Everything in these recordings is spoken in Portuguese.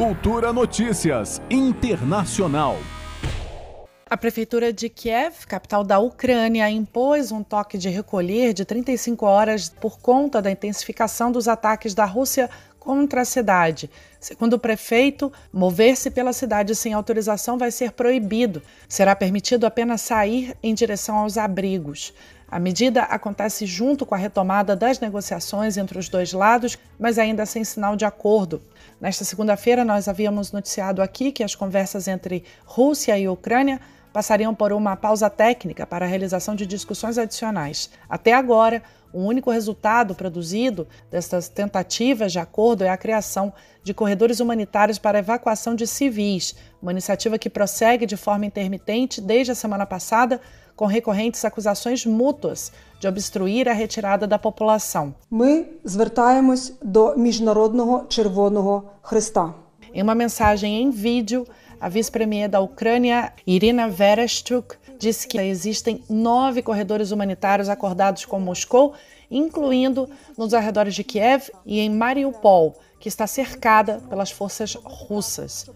Cultura Notícias Internacional. A prefeitura de Kiev, capital da Ucrânia, impôs um toque de recolher de 35 horas por conta da intensificação dos ataques da Rússia contra a cidade. Segundo o prefeito, mover-se pela cidade sem autorização vai ser proibido. Será permitido apenas sair em direção aos abrigos. A medida acontece junto com a retomada das negociações entre os dois lados, mas ainda sem sinal de acordo. Nesta segunda-feira, nós havíamos noticiado aqui que as conversas entre Rússia e Ucrânia passariam por uma pausa técnica para a realização de discussões adicionais. Até agora, o único resultado produzido dessas tentativas de acordo é a criação de corredores humanitários para evacuação de civis, uma iniciativa que prossegue de forma intermitente desde a semana passada, com recorrentes acusações mútuas de obstruir a retirada da população. Ми звертаємось до Міжнародного Червоного Христа. Em uma mensagem em vídeo, a vice-premier da Ucrânia, Irina Vereshchuk, disse que existem nove corredores humanitários acordados com Moscou, incluindo nos arredores de Kiev e em Mariupol, que está cercada pelas forças russas.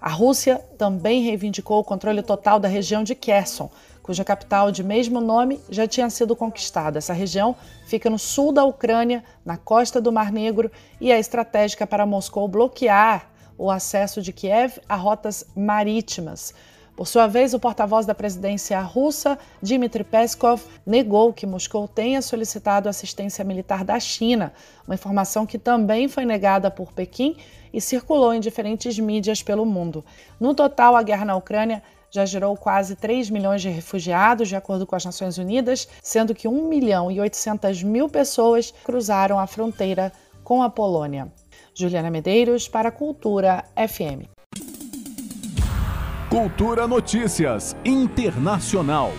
A Rússia também reivindicou o controle total da região de Kherson, cuja capital de mesmo nome já tinha sido conquistada. Essa região fica no sul da Ucrânia, na costa do Mar Negro, e é estratégica para Moscou bloquear o acesso de Kiev a rotas marítimas. Por sua vez, o porta-voz da presidência russa, Dmitry Peskov, negou que Moscou tenha solicitado assistência militar da China, uma informação que também foi negada por Pequim e circulou em diferentes mídias pelo mundo. No total, a guerra na Ucrânia já gerou quase 3 milhões de refugiados, de acordo com as Nações Unidas, sendo que 1 milhão e 800 mil pessoas cruzaram a fronteira com a Polônia. Juliana Medeiros para Cultura FM. Cultura Notícias Internacional.